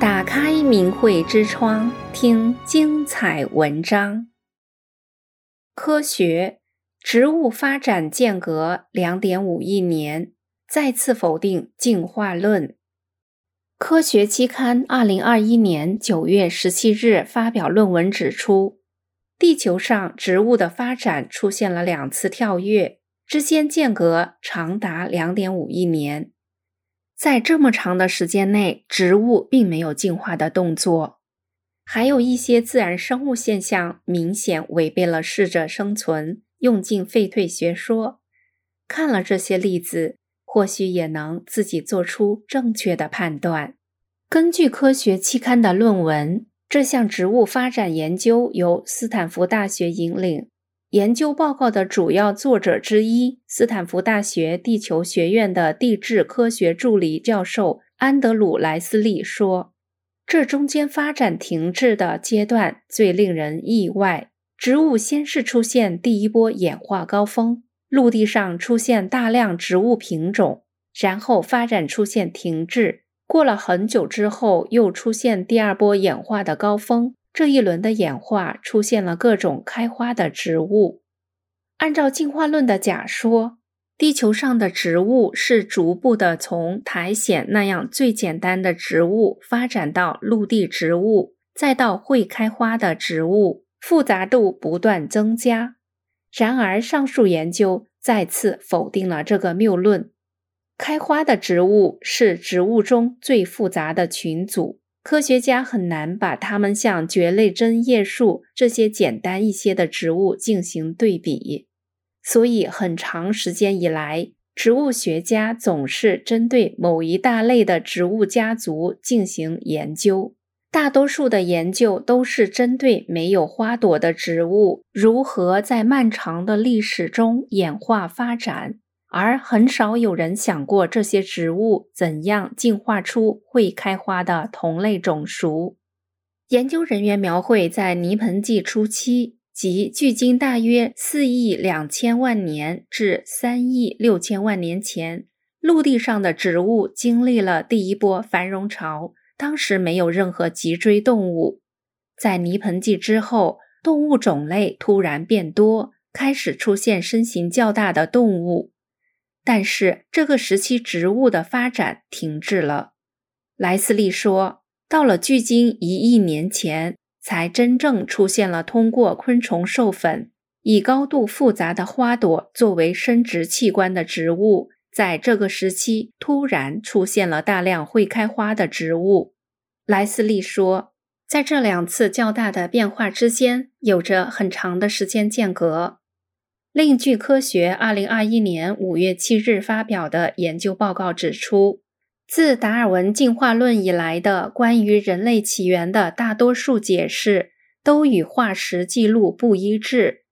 打开明慧之窗，听精彩文章。科学，植物发展间隔两点五亿年，再次否定进化论。科学期刊二零二一年九月十七日发表论文指出，地球上植物的发展出现了两次跳跃，之间间隔长达两点五亿年。在这么长的时间内，植物并没有进化的动作，还有一些自然生物现象明显违背了适者生存、用进废退学说。看了这些例子，或许也能自己做出正确的判断。根据科学期刊的论文，这项植物发展研究由斯坦福大学引领。研究报告的主要作者之一，斯坦福大学地球学院的地质科学助理教授安德鲁·莱斯利说：“这中间发展停滞的阶段最令人意外。植物先是出现第一波演化高峰，陆地上出现大量植物品种，然后发展出现停滞。过了很久之后，又出现第二波演化的高峰。”这一轮的演化出现了各种开花的植物。按照进化论的假说，地球上的植物是逐步的从苔藓那样最简单的植物发展到陆地植物，再到会开花的植物，复杂度不断增加。然而，上述研究再次否定了这个谬论。开花的植物是植物中最复杂的群组。科学家很难把它们像蕨类针叶树这些简单一些的植物进行对比，所以很长时间以来，植物学家总是针对某一大类的植物家族进行研究。大多数的研究都是针对没有花朵的植物如何在漫长的历史中演化发展。而很少有人想过这些植物怎样进化出会开花的同类种属。研究人员描绘在泥盆纪初期，即距今大约四亿两千万年至三亿六千万年前，陆地上的植物经历了第一波繁荣潮。当时没有任何脊椎动物。在泥盆纪之后，动物种类突然变多，开始出现身形较大的动物。但是这个时期植物的发展停滞了。莱斯利说，到了距今一亿年前，才真正出现了通过昆虫授粉，以高度复杂的花朵作为生殖器官的植物。在这个时期，突然出现了大量会开花的植物。莱斯利说，在这两次较大的变化之间，有着很长的时间间隔。另据科学二零二一年五月七日发表的研究报告指出，自达尔文进化论以来的关于人类起源的大多数解释都与化石记录不一致。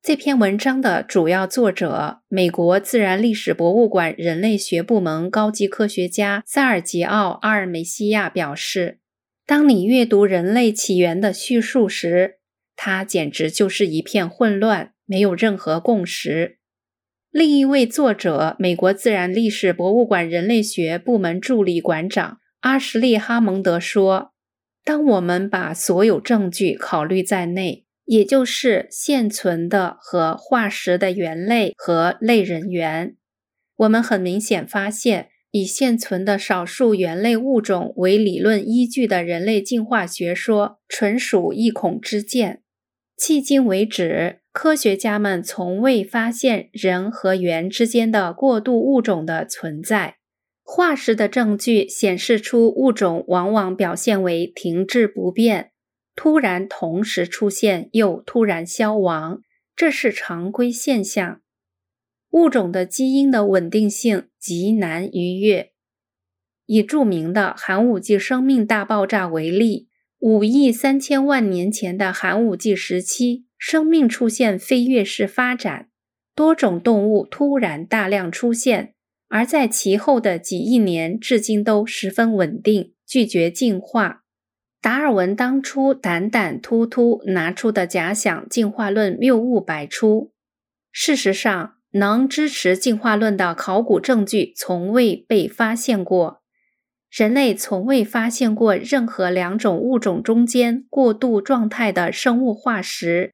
这篇文章的主要作者，美国自然历史博物馆人类学部门高级科学家塞尔吉奥·阿尔梅西亚表示：“当你阅读人类起源的叙述时，它简直就是一片混乱。”没有任何共识。另一位作者，美国自然历史博物馆人类学部门助理馆长阿什利·哈蒙德说：“当我们把所有证据考虑在内，也就是现存的和化石的猿类和类人猿，我们很明显发现，以现存的少数猿类物种为理论依据的人类进化学说，纯属一孔之见。迄今为止。”科学家们从未发现人和猿之间的过渡物种的存在。化石的证据显示出物种往往表现为停滞不变，突然同时出现又突然消亡，这是常规现象。物种的基因的稳定性极难逾越。以著名的寒武纪生命大爆炸为例，五亿三千万年前的寒武纪时期。生命出现飞跃式发展，多种动物突然大量出现，而在其后的几亿年至今都十分稳定，拒绝进化。达尔文当初胆胆突突拿出的假想进化论谬误百出。事实上，能支持进化论的考古证据从未被发现过。人类从未发现过任何两种物种中间过渡状态的生物化石。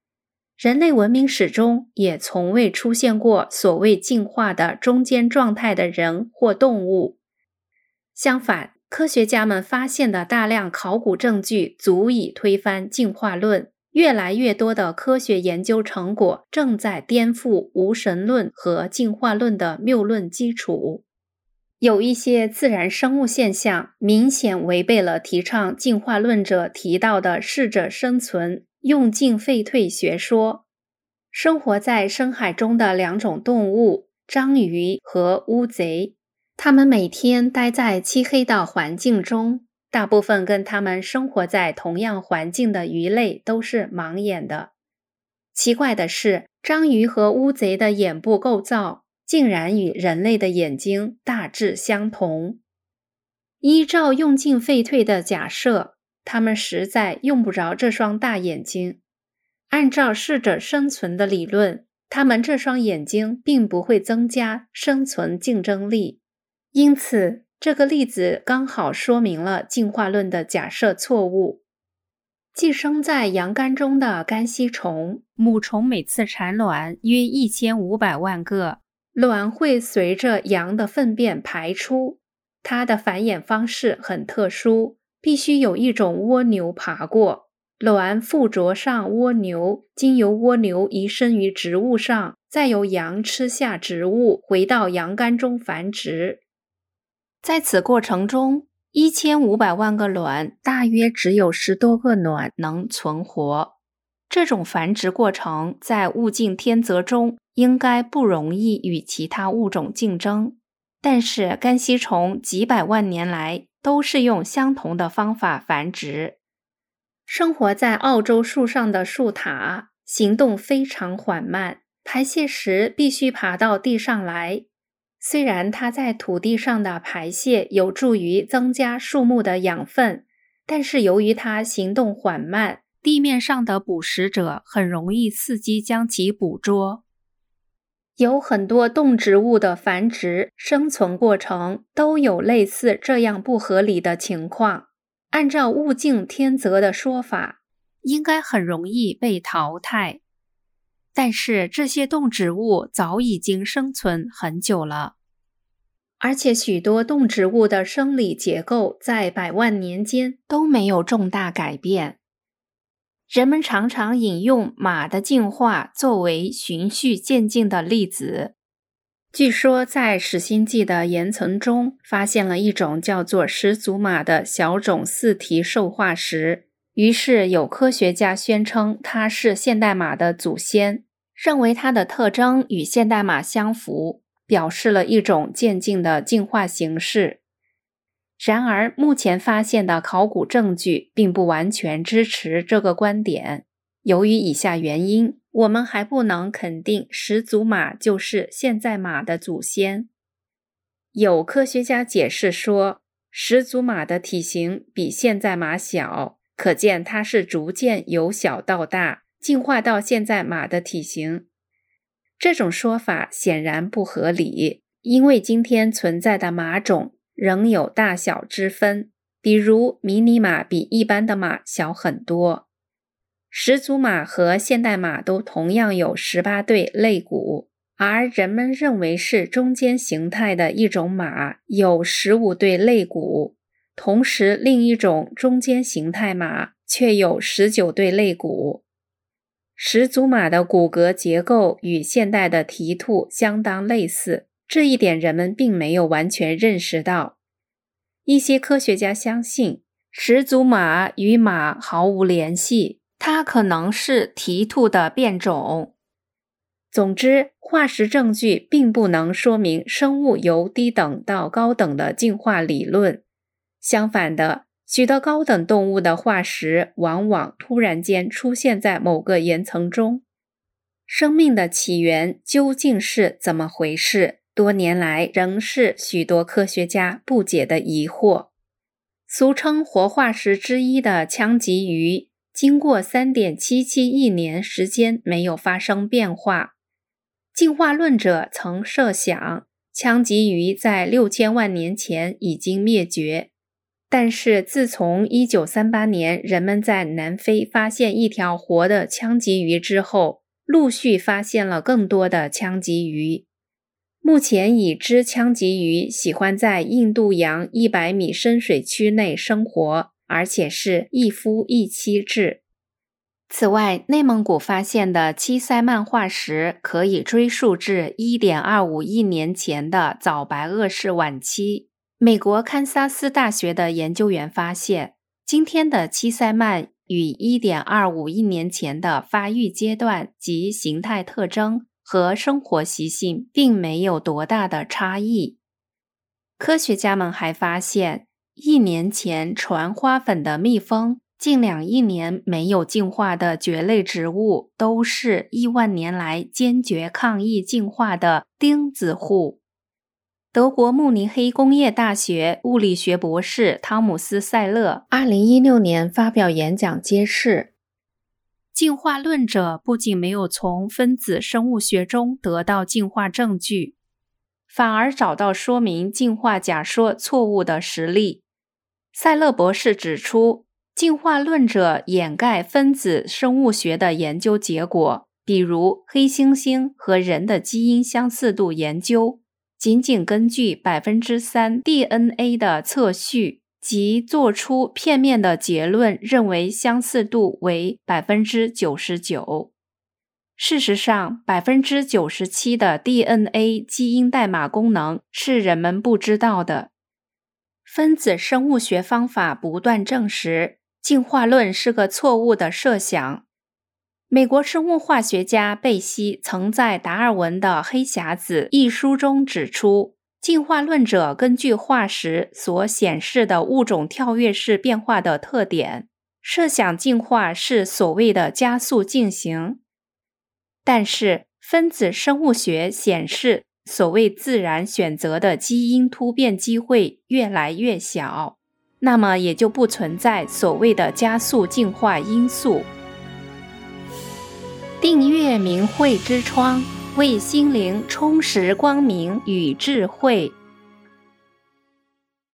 人类文明史中也从未出现过所谓进化的中间状态的人或动物。相反，科学家们发现的大量考古证据足以推翻进化论。越来越多的科学研究成果正在颠覆无神论和进化论的谬论基础。有一些自然生物现象明显违背了提倡进化论者提到的适者生存。用进废退学说，生活在深海中的两种动物——章鱼和乌贼，它们每天待在漆黑的环境中。大部分跟它们生活在同样环境的鱼类都是盲眼的。奇怪的是，章鱼和乌贼的眼部构造竟然与人类的眼睛大致相同。依照用进废退的假设，他们实在用不着这双大眼睛。按照适者生存的理论，他们这双眼睛并不会增加生存竞争力。因此，这个例子刚好说明了进化论的假设错误。寄生在羊肝中的肝吸虫，母虫每次产卵约一千五百万个，卵会随着羊的粪便排出。它的繁衍方式很特殊。必须有一种蜗牛爬过，卵附着上蜗牛，经由蜗牛移生于植物上，再由羊吃下植物，回到羊肝中繁殖。在此过程中，一千五百万个卵，大约只有十多个卵能存活。这种繁殖过程在物竞天择中应该不容易与其他物种竞争，但是肝吸虫几百万年来，都是用相同的方法繁殖。生活在澳洲树上的树獭行动非常缓慢，排泄时必须爬到地上来。虽然它在土地上的排泄有助于增加树木的养分，但是由于它行动缓慢，地面上的捕食者很容易伺机将其捕捉。有很多动植物的繁殖生存过程都有类似这样不合理的情况。按照物竞天择的说法，应该很容易被淘汰。但是这些动植物早已经生存很久了，而且许多动植物的生理结构在百万年间都没有重大改变。人们常常引用马的进化作为循序渐进的例子。据说，在始新纪的岩层中发现了一种叫做始祖马的小种四蹄兽化石，于是有科学家宣称它是现代马的祖先，认为它的特征与现代马相符，表示了一种渐进的进化形式。然而，目前发现的考古证据并不完全支持这个观点。由于以下原因，我们还不能肯定始祖马就是现在马的祖先。有科学家解释说，始祖马的体型比现在马小，可见它是逐渐由小到大，进化到现在马的体型。这种说法显然不合理，因为今天存在的马种。仍有大小之分，比如迷你马比一般的马小很多。始祖马和现代马都同样有十八对肋骨，而人们认为是中间形态的一种马有十五对肋骨，同时另一种中间形态马却有十九对肋骨。始祖马的骨骼结构与现代的蹄兔相当类似。这一点人们并没有完全认识到。一些科学家相信始祖马与马毫无联系，它可能是蹄兔的变种。总之，化石证据并不能说明生物由低等到高等的进化理论。相反的，许多高等动物的化石往往突然间出现在某个岩层中。生命的起源究竟是怎么回事？多年来，仍是许多科学家不解的疑惑。俗称活化石之一的腔棘鱼，经过三点七七亿年时间没有发生变化。进化论者曾设想，腔棘鱼在六千万年前已经灭绝，但是自从1938年人们在南非发现一条活的腔棘鱼之后，陆续发现了更多的腔棘鱼。目前已知腔棘鱼喜欢在印度洋一百米深水区内生活，而且是一夫一妻制。此外，内蒙古发现的七鳃鳗化石可以追溯至一点二五亿年前的早白垩世晚期。美国堪萨斯大学的研究员发现，今天的七鳃鳗与一点二五亿年前的发育阶段及形态特征。和生活习性并没有多大的差异。科学家们还发现，一年前传花粉的蜜蜂，近两亿年没有进化的蕨类植物，都是亿万年来坚决抗议进化的钉子户。德国慕尼黑工业大学物理学博士汤姆斯·塞勒，二零一六年发表演讲揭示。进化论者不仅没有从分子生物学中得到进化证据，反而找到说明进化假说错误的实例。塞勒博士指出，进化论者掩盖分子生物学的研究结果，比如黑猩猩和人的基因相似度研究，仅仅根据百分之三 DNA 的测序。即做出片面的结论，认为相似度为百分之九十九。事实上，百分之九十七的 DNA 基因代码功能是人们不知道的。分子生物学方法不断证实，进化论是个错误的设想。美国生物化学家贝西曾在达尔文的《黑匣子》一书中指出。进化论者根据化石所显示的物种跳跃式变化的特点，设想进化是所谓的加速进行。但是分子生物学显示，所谓自然选择的基因突变机会越来越小，那么也就不存在所谓的加速进化因素。订阅明慧之窗。为心灵充实光明与智慧。